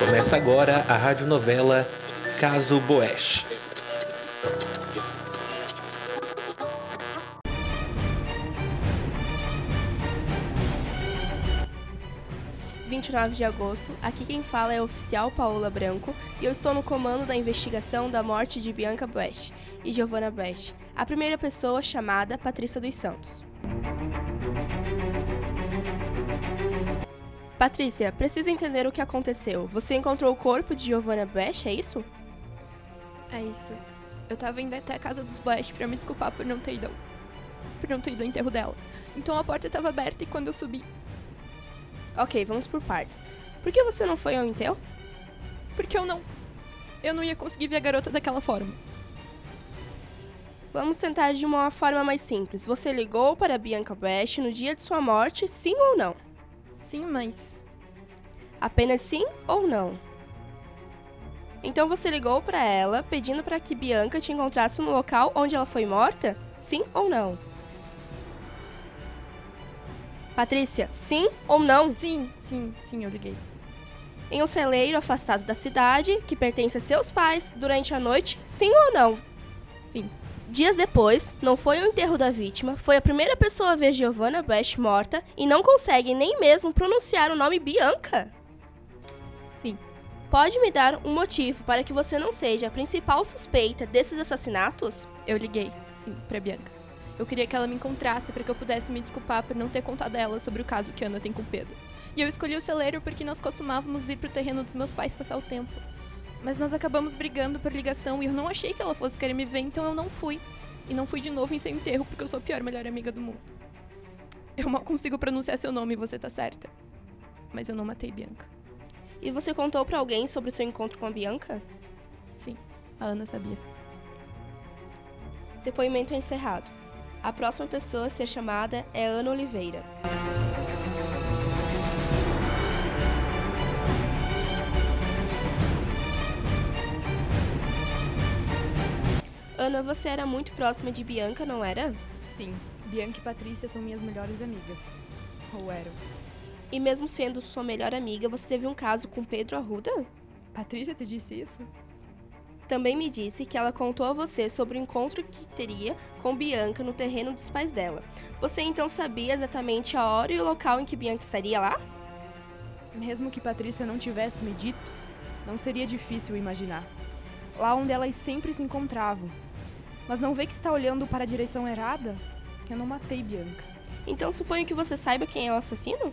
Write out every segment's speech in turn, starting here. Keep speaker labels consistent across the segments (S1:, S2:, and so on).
S1: Começa agora a radionovela Caso Boesch.
S2: ...29 de agosto, aqui quem fala é a oficial Paola Branco e eu estou no comando da investigação da morte de Bianca Boesch e Giovanna Boesch, a primeira pessoa chamada Patrícia dos Santos. Patrícia, preciso entender o que aconteceu. Você encontrou o corpo de Giovanna Boesch, é isso?
S3: É isso. Eu tava indo até a casa dos Boesch pra me desculpar por não ter ido. Por não ter ido ao enterro dela. Então a porta estava aberta e quando eu subi.
S2: Ok, vamos por partes. Por que você não foi ao enterro?
S3: Porque eu não. Eu não ia conseguir ver a garota daquela forma.
S2: Vamos tentar de uma forma mais simples. Você ligou para Bianca Boesch no dia de sua morte, sim ou não?
S3: Sim, mas.
S2: Apenas sim ou não? Então você ligou para ela pedindo para que Bianca te encontrasse no local onde ela foi morta? Sim ou não? Patrícia, sim ou não?
S3: Sim, sim, sim, eu liguei.
S2: Em um celeiro afastado da cidade, que pertence a seus pais, durante a noite, sim ou não?
S3: Sim.
S2: Dias depois, não foi ao enterro da vítima, foi a primeira pessoa a ver Giovanna Bash morta e não consegue nem mesmo pronunciar o nome Bianca.
S3: Sim.
S2: Pode me dar um motivo para que você não seja a principal suspeita desses assassinatos?
S3: Eu liguei, sim, pra Bianca. Eu queria que ela me encontrasse para que eu pudesse me desculpar por não ter contado a ela sobre o caso que Ana tem com Pedro. E eu escolhi o celeiro porque nós costumávamos ir pro terreno dos meus pais passar o tempo. Mas nós acabamos brigando por ligação e eu não achei que ela fosse querer me ver, então eu não fui. E não fui de novo em seu enterro porque eu sou a pior melhor amiga do mundo. Eu mal consigo pronunciar seu nome e você tá certa. Mas eu não matei Bianca.
S2: E você contou para alguém sobre o seu encontro com a Bianca?
S3: Sim, a Ana sabia.
S2: Depoimento encerrado. A próxima pessoa a ser chamada é Ana Oliveira. Ana, você era muito próxima de Bianca, não era?
S3: Sim, Bianca e Patrícia são minhas melhores amigas. Ou eram.
S2: E mesmo sendo sua melhor amiga, você teve um caso com Pedro Arruda?
S3: Patrícia te disse isso?
S2: Também me disse que ela contou a você sobre o encontro que teria com Bianca no terreno dos pais dela. Você então sabia exatamente a hora e o local em que Bianca estaria lá?
S3: Mesmo que Patrícia não tivesse me dito, não seria difícil imaginar. Lá onde elas sempre se encontravam. Mas não vê que está olhando para a direção errada? Eu não matei Bianca.
S2: Então suponho que você saiba quem é o assassino?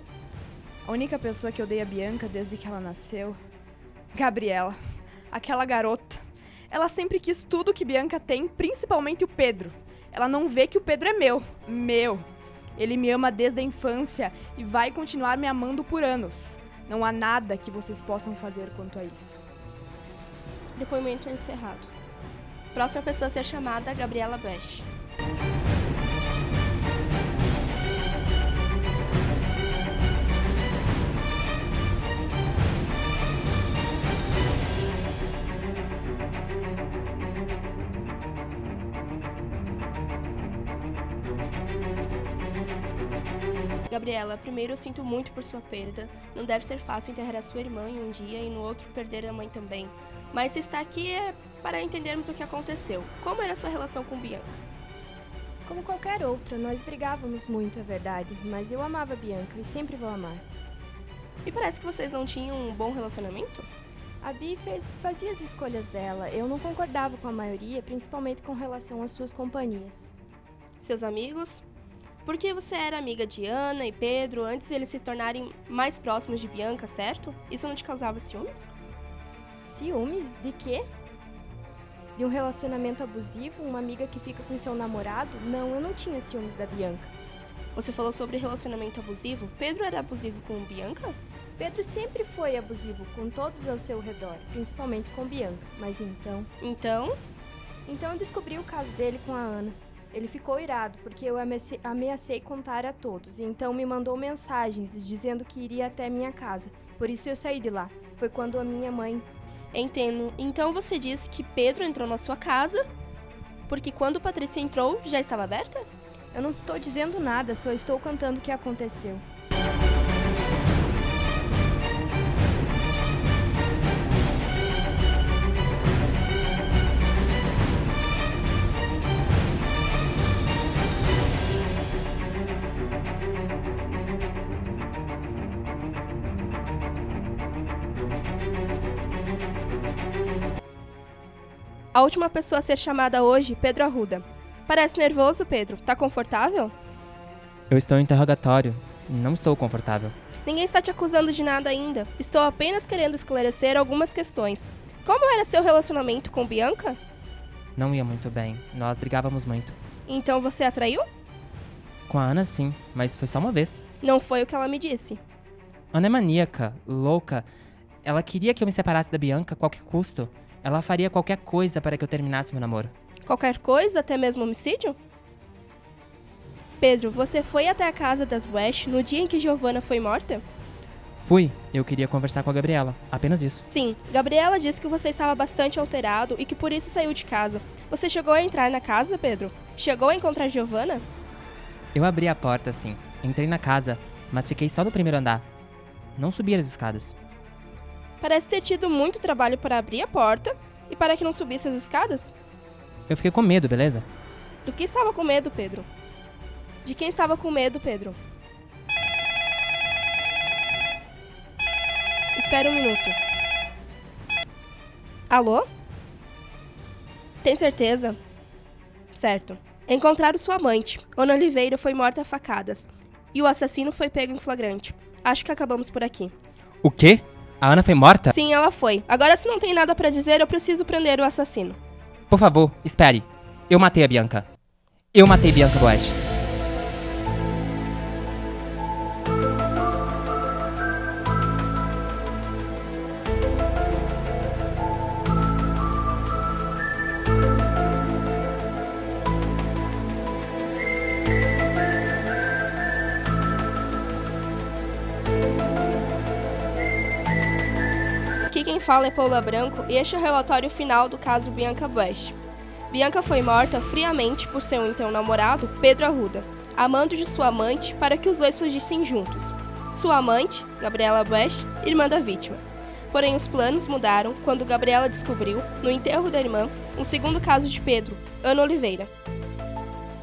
S3: A única pessoa que odeia Bianca desde que ela nasceu. Gabriela. Aquela garota. Ela sempre quis tudo que Bianca tem, principalmente o Pedro. Ela não vê que o Pedro é meu. Meu. Ele me ama desde a infância e vai continuar me amando por anos. Não há nada que vocês possam fazer quanto a isso.
S2: Depoimento encerrado. Próxima pessoa a ser chamada, Gabriela Bash. Gabriela, primeiro eu sinto muito por sua perda. Não deve ser fácil enterrar a sua irmã em um dia e no outro perder a mãe também. Mas se está aqui é para entendermos o que aconteceu. Como era a sua relação com Bianca?
S4: Como qualquer outra, nós brigávamos muito, é verdade, mas eu amava Bianca e sempre vou amar.
S2: E parece que vocês não tinham um bom relacionamento?
S4: A Bi fez, fazia as escolhas dela. Eu não concordava com a maioria, principalmente com relação às suas companhias.
S2: Seus amigos? Porque você era amiga de Ana e Pedro antes de eles se tornarem mais próximos de Bianca, certo? Isso não te causava ciúmes?
S4: Ciúmes? De quê? De um relacionamento abusivo? Uma amiga que fica com seu namorado? Não, eu não tinha ciúmes da Bianca.
S2: Você falou sobre relacionamento abusivo? Pedro era abusivo com Bianca?
S4: Pedro sempre foi abusivo com todos ao seu redor, principalmente com Bianca. Mas então.
S2: Então?
S4: Então eu descobri o caso dele com a Ana. Ele ficou irado porque eu ameacei, ameacei contar a todos, e então me mandou mensagens dizendo que iria até minha casa. Por isso eu saí de lá. Foi quando a minha mãe
S2: Entendo. Então você disse que Pedro entrou na sua casa porque quando Patrícia entrou já estava aberta?
S4: Eu não estou dizendo nada, só estou contando o que aconteceu.
S2: A última pessoa a ser chamada hoje, Pedro Arruda. Parece nervoso, Pedro. Tá confortável?
S5: Eu estou em interrogatório. Não estou confortável.
S2: Ninguém está te acusando de nada ainda. Estou apenas querendo esclarecer algumas questões. Como era seu relacionamento com Bianca?
S5: Não ia muito bem. Nós brigávamos muito.
S2: Então você a traiu?
S5: Com a Ana, sim, mas foi só uma vez.
S2: Não foi o que ela me disse.
S5: Ana é maníaca, louca. Ela queria que eu me separasse da Bianca a qualquer custo. Ela faria qualquer coisa para que eu terminasse meu namoro.
S2: Qualquer coisa, até mesmo homicídio? Pedro, você foi até a casa das West no dia em que Giovanna foi morta?
S5: Fui. Eu queria conversar com a Gabriela. Apenas isso.
S2: Sim, Gabriela disse que você estava bastante alterado e que por isso saiu de casa. Você chegou a entrar na casa, Pedro? Chegou a encontrar Giovanna?
S5: Eu abri a porta, sim. Entrei na casa, mas fiquei só no primeiro andar. Não subi as escadas.
S2: Parece ter tido muito trabalho para abrir a porta e para que não subisse as escadas.
S5: Eu fiquei com medo, beleza?
S2: Do que estava com medo, Pedro? De quem estava com medo, Pedro? Espera um minuto. Alô? Tem certeza? Certo. Encontraram sua amante. Ana Oliveira foi morta a facadas. E o assassino foi pego em flagrante. Acho que acabamos por aqui.
S5: O quê? A Ana foi morta?
S2: Sim, ela foi. Agora, se não tem nada para dizer, eu preciso prender o assassino.
S5: Por favor, espere. Eu matei a Bianca. Eu matei Bianca Boete.
S2: Quem fala é Paula Branco e este é o relatório final do caso Bianca Bush. Bianca foi morta friamente por seu então namorado, Pedro Arruda, amando de sua amante para que os dois fugissem juntos. Sua amante, Gabriela Bush, irmã da vítima. Porém, os planos mudaram quando Gabriela descobriu, no enterro da irmã, um segundo caso de Pedro, Ana Oliveira.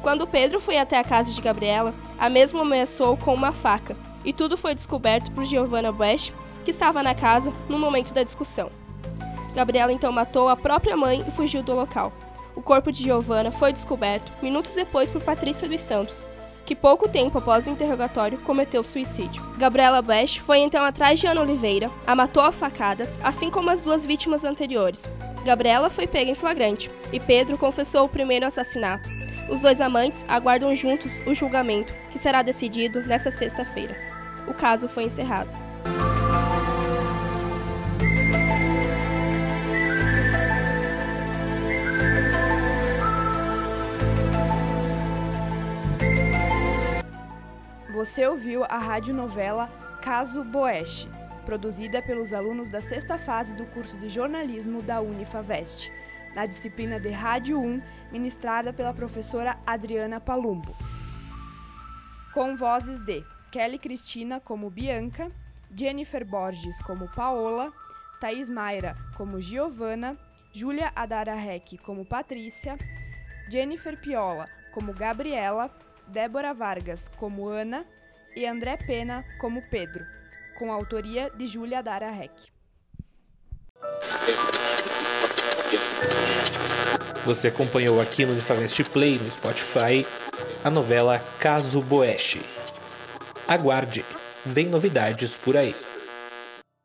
S2: Quando Pedro foi até a casa de Gabriela, a mesma ameaçou com uma faca, e tudo foi descoberto por Giovanna Bush, que estava na casa no momento da discussão. Gabriela então matou a própria mãe e fugiu do local. O corpo de Giovanna foi descoberto minutos depois por Patrícia dos Santos, que pouco tempo após o interrogatório cometeu suicídio. Gabriela Bush foi então atrás de Ana Oliveira, a matou a facadas, assim como as duas vítimas anteriores. Gabriela foi pega em flagrante e Pedro confessou o primeiro assassinato. Os dois amantes aguardam juntos o julgamento, que será decidido nesta sexta-feira. O caso foi encerrado.
S6: Você ouviu a radionovela Caso Boeste, produzida pelos alunos da sexta fase do curso de jornalismo da Unifavest, na disciplina de Rádio 1, ministrada pela professora Adriana Palumbo. Com vozes de Kelly Cristina como Bianca, Jennifer Borges como Paola, Thaís Mayra como Giovanna, Júlia Adara Reck como Patrícia, Jennifer Piola como Gabriela, Débora Vargas como Ana e André Pena como Pedro, com autoria de Júlia Dara Reck.
S1: Você acompanhou aqui no Unifavest Play no Spotify a novela Caso Boeste. Aguarde, vem novidades por aí.